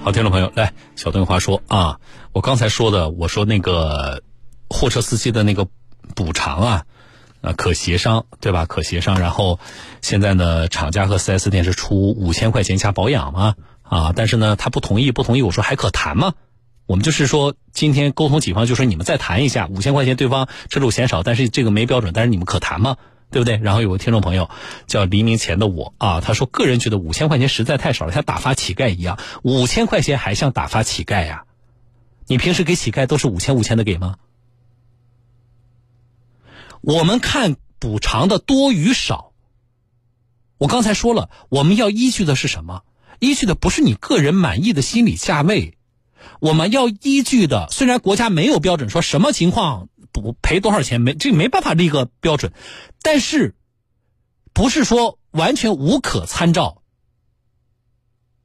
好，听众朋友，来，小邓话说啊，我刚才说的，我说那个货车司机的那个补偿啊，啊，可协商，对吧？可协商。然后现在呢，厂家和 4S 店是出五千块钱加保养嘛，啊，但是呢，他不同意，不同意，我说还可谈吗？我们就是说，今天沟通几方，就说你们再谈一下，五千块钱对方车主嫌少，但是这个没标准，但是你们可谈吗？对不对？然后有个听众朋友叫黎明前的我啊，他说个人觉得五千块钱实在太少了，像打发乞丐一样。五千块钱还像打发乞丐呀？你平时给乞丐都是五千五千的给吗？我们看补偿的多与少，我刚才说了，我们要依据的是什么？依据的不是你个人满意的心理价位，我们要依据的，虽然国家没有标准，说什么情况。补赔多少钱没这没办法立个标准，但是不是说完全无可参照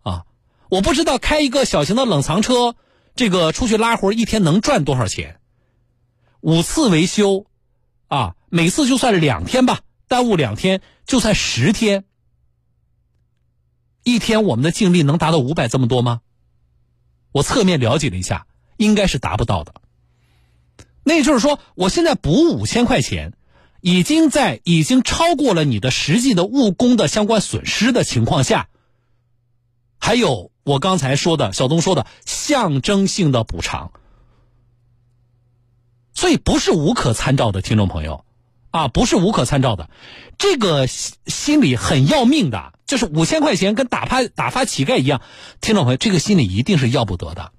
啊？我不知道开一个小型的冷藏车，这个出去拉活一天能赚多少钱？五次维修啊，每次就算两天吧，耽误两天就算十天，一天我们的净利能达到五百这么多吗？我侧面了解了一下，应该是达不到的。那就是说，我现在补五千块钱，已经在已经超过了你的实际的误工的相关损失的情况下，还有我刚才说的小东说的象征性的补偿，所以不是无可参照的，听众朋友，啊，不是无可参照的，这个心理很要命的，就是五千块钱跟打发打发乞丐一样，听众朋友，这个心理一定是要不得的。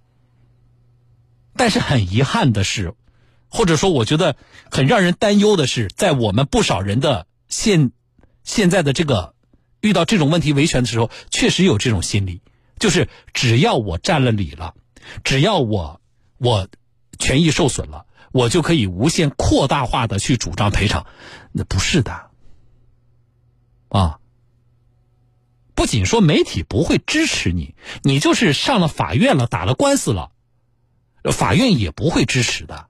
但是很遗憾的是。或者说，我觉得很让人担忧的是，在我们不少人的现现在的这个遇到这种问题维权的时候，确实有这种心理，就是只要我占了理了，只要我我权益受损了，我就可以无限扩大化的去主张赔偿，那不是的啊！不仅说媒体不会支持你，你就是上了法院了，打了官司了，法院也不会支持的。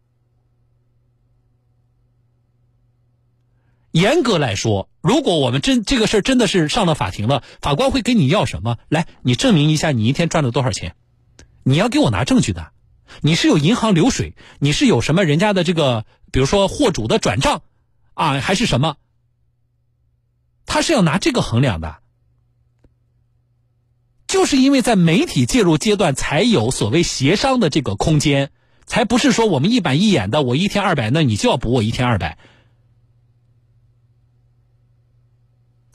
严格来说，如果我们真这个事儿真的是上了法庭了，法官会跟你要什么？来，你证明一下你一天赚了多少钱？你要给我拿证据的。你是有银行流水，你是有什么人家的这个，比如说货主的转账啊，还是什么？他是要拿这个衡量的。就是因为在媒体介入阶段，才有所谓协商的这个空间，才不是说我们一板一眼的，我一天二百，那你就要补我一天二百。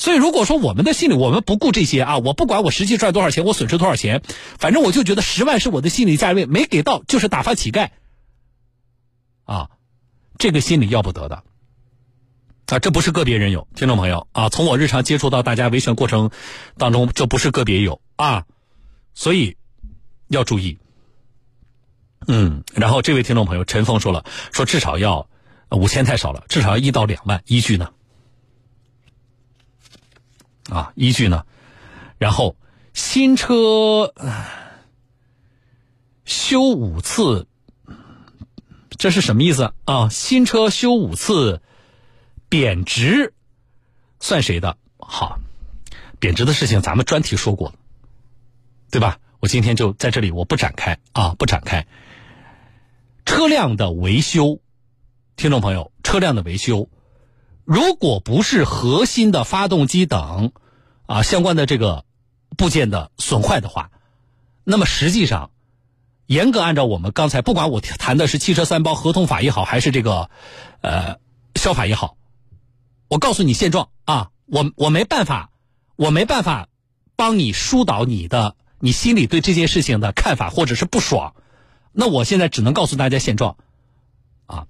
所以，如果说我们的心里，我们不顾这些啊，我不管我实际赚多少钱，我损失多少钱，反正我就觉得十万是我的心理价位，没给到就是打发乞丐，啊，这个心理要不得的，啊，这不是个别人有，听众朋友啊，从我日常接触到大家维权过程当中，这不是个别有啊，所以要注意。嗯，然后这位听众朋友陈峰说了，说至少要五千太少了，至少要一到两万，依据呢？啊，依据呢？然后新车修五次，这是什么意思啊？新车修五次贬值，算谁的？好，贬值的事情咱们专题说过，对吧？我今天就在这里，我不展开啊，不展开。车辆的维修，听众朋友，车辆的维修。如果不是核心的发动机等啊相关的这个部件的损坏的话，那么实际上，严格按照我们刚才不管我谈的是汽车三包合同法也好，还是这个呃消法也好，我告诉你现状啊，我我没办法，我没办法帮你疏导你的你心里对这件事情的看法或者是不爽，那我现在只能告诉大家现状啊。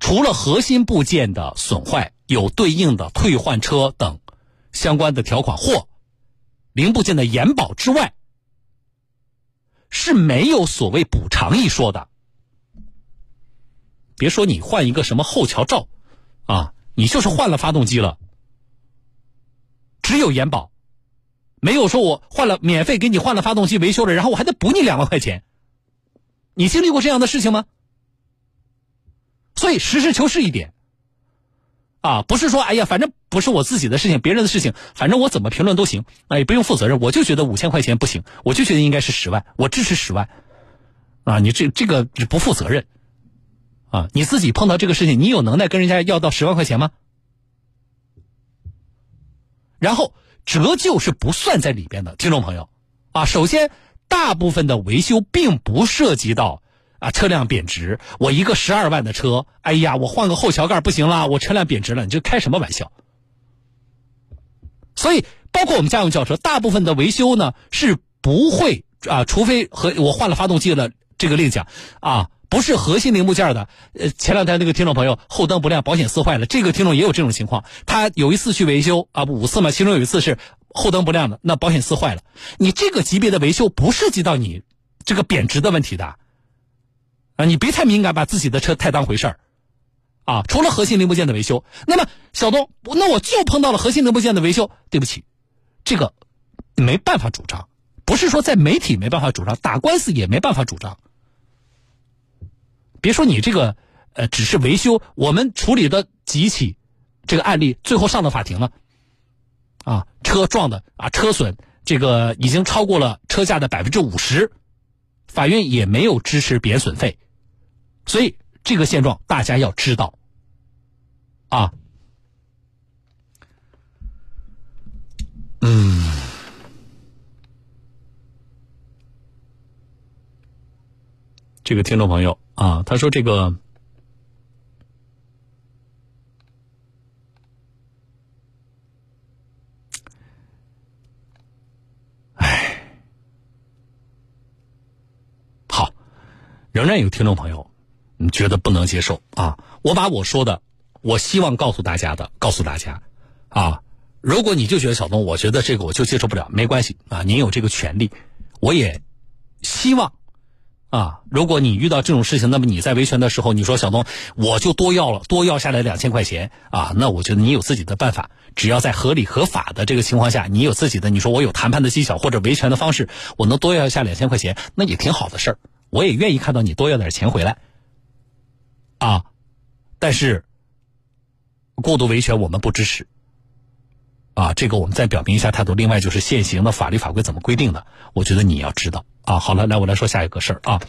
除了核心部件的损坏有对应的退换车等相关的条款或零部件的延保之外，是没有所谓补偿一说的。别说你换一个什么后桥罩啊，你就是换了发动机了，只有延保，没有说我换了免费给你换了发动机维修了，然后我还得补你两万块钱。你经历过这样的事情吗？所以实事求是一点，啊，不是说哎呀，反正不是我自己的事情，别人的事情，反正我怎么评论都行，啊，也不用负责任。我就觉得五千块钱不行，我就觉得应该是十万，我支持十万，啊，你这这个不负责任，啊，你自己碰到这个事情，你有能耐跟人家要到十万块钱吗？然后折旧是不算在里边的，听众朋友，啊，首先大部分的维修并不涉及到。啊，车辆贬值，我一个十二万的车，哎呀，我换个后桥盖不行了，我车辆贬值了，你这开什么玩笑？所以，包括我们家用轿车，大部分的维修呢是不会啊，除非和我换了发动机了，这个另讲啊，不是核心零部件的。呃，前两天那个听众朋友后灯不亮，保险丝坏了，这个听众也有这种情况，他有一次去维修啊，五次嘛，其中有一次是后灯不亮的，那保险丝坏了，你这个级别的维修不涉及到你这个贬值的问题的。啊，你别太敏感，把自己的车太当回事儿，啊，除了核心零部件的维修，那么小东，那我就碰到了核心零部件的维修，对不起，这个没办法主张，不是说在媒体没办法主张，打官司也没办法主张。别说你这个，呃，只是维修，我们处理的几起这个案例，最后上了法庭了，啊，车撞的啊，车损这个已经超过了车价的百分之五十，法院也没有支持贬损费。所以这个现状大家要知道，啊，嗯，这个听众朋友啊，他说这个，哎，好，仍然有听众朋友。你觉得不能接受啊？我把我说的，我希望告诉大家的，告诉大家，啊，如果你就觉得小东，我觉得这个我就接受不了，没关系啊，您有这个权利，我也希望，啊，如果你遇到这种事情，那么你在维权的时候，你说小东，我就多要了，多要下来两千块钱啊，那我觉得你有自己的办法，只要在合理合法的这个情况下，你有自己的，你说我有谈判的技巧或者维权的方式，我能多要下两千块钱，那也挺好的事儿，我也愿意看到你多要点钱回来。啊，但是过度维权我们不支持。啊，这个我们再表明一下态度。另外就是现行的法律法规怎么规定的，我觉得你要知道。啊，好了，来我来说下一个事儿啊。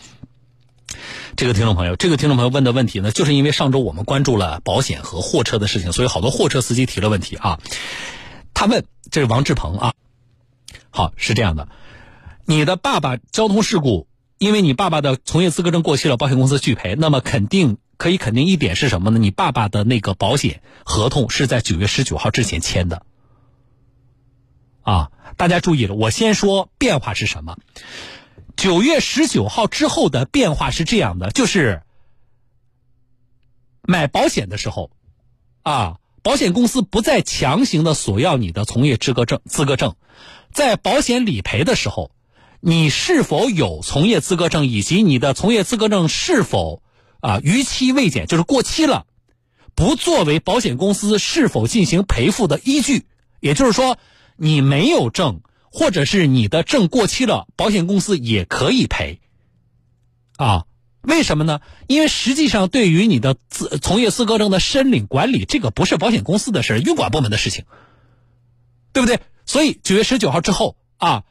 这个听众朋友，这个听众朋友问的问题呢，就是因为上周我们关注了保险和货车的事情，所以好多货车司机提了问题啊。他问，这是王志鹏啊。好，是这样的，你的爸爸交通事故，因为你爸爸的从业资格证过期了，保险公司拒赔，那么肯定。可以肯定一点是什么呢？你爸爸的那个保险合同是在九月十九号之前签的，啊，大家注意了，我先说变化是什么。九月十九号之后的变化是这样的，就是买保险的时候，啊，保险公司不再强行的索要你的从业资格证资格证，在保险理赔的时候，你是否有从业资格证，以及你的从业资格证是否。啊，逾期未检就是过期了，不作为保险公司是否进行赔付的依据。也就是说，你没有证，或者是你的证过期了，保险公司也可以赔。啊，为什么呢？因为实际上，对于你的自从业资格证的申领管理，这个不是保险公司的事运管部门的事情，对不对？所以九月十九号之后啊，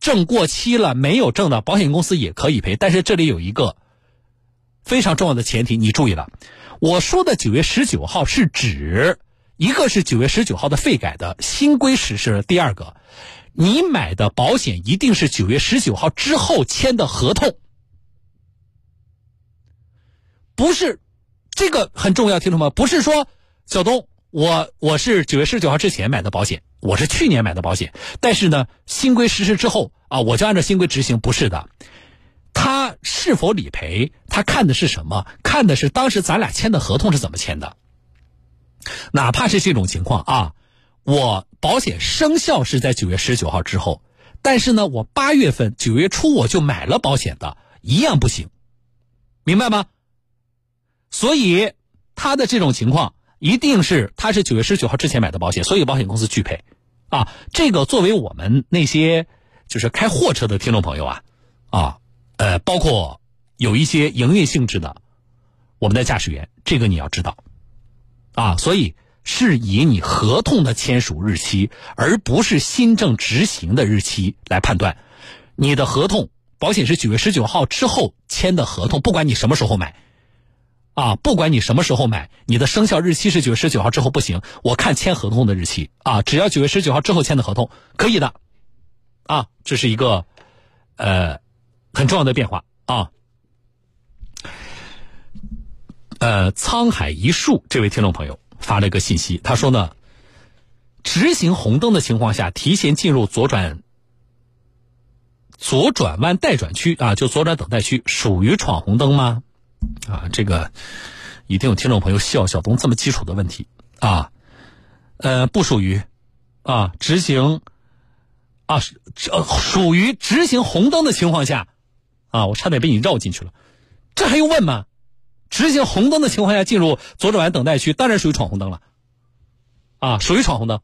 证过期了没有证的，保险公司也可以赔。但是这里有一个。非常重要的前提，你注意了，我说的九月十九号是指一个是九月十九号的费改的新规实施，第二个，你买的保险一定是九月十九号之后签的合同，不是这个很重要，听懂吗？不是说小东，我我是九月十九号之前买的保险，我是去年买的保险，但是呢，新规实施之后啊，我就按照新规执行，不是的。他是否理赔？他看的是什么？看的是当时咱俩签的合同是怎么签的。哪怕是这种情况啊，我保险生效是在九月十九号之后，但是呢，我八月份、九月初我就买了保险的，一样不行，明白吗？所以他的这种情况一定是他是九月十九号之前买的保险，所以保险公司拒赔。啊，这个作为我们那些就是开货车的听众朋友啊，啊。呃，包括有一些营运性质的，我们的驾驶员，这个你要知道，啊，所以是以你合同的签署日期，而不是新政执行的日期来判断。你的合同，保险是九月十九号之后签的合同，不管你什么时候买，啊，不管你什么时候买，你的生效日期是九月十九号之后不行。我看签合同的日期啊，只要九月十九号之后签的合同可以的，啊，这是一个呃很重要的变化啊。呃，沧海一粟这位听众朋友。发了一个信息，他说呢，直行红灯的情况下，提前进入左转左转弯待转区啊，就左转等待区，属于闯红灯吗？啊，这个一定有听众朋友笑小东这么基础的问题啊，呃，不属于啊，直行啊，这属于直行红灯的情况下啊，我差点被你绕进去了，这还用问吗？直行红灯的情况下进入左转弯等待区，当然属于闯红灯了，啊，属于闯红灯，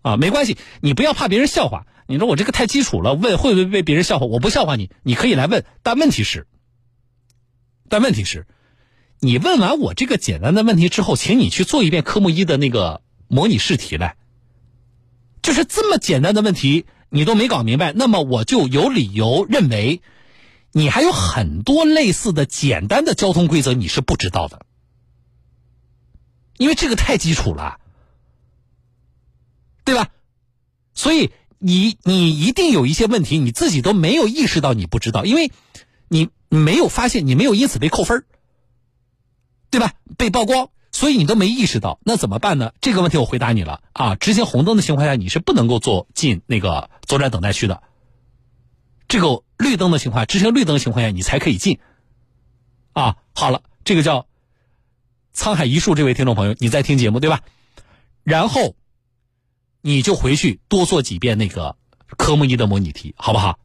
啊，没关系，你不要怕别人笑话。你说我这个太基础了，问会不会被别人笑话？我不笑话你，你可以来问。但问题是，但问题是，你问完我这个简单的问题之后，请你去做一遍科目一的那个模拟试题来。就是这么简单的问题，你都没搞明白，那么我就有理由认为。你还有很多类似的简单的交通规则你是不知道的，因为这个太基础了，对吧？所以你你一定有一些问题你自己都没有意识到你不知道，因为你没有发现，你没有因此被扣分对吧？被曝光，所以你都没意识到，那怎么办呢？这个问题我回答你了啊！执行红灯的情况下，你是不能够坐进那个左转等待区的。这个绿灯的情况下，执行绿灯的情况下，你才可以进。啊，好了，这个叫沧海一粟，这位听众朋友，你在听节目对吧？然后你就回去多做几遍那个科目一的模拟题，好不好？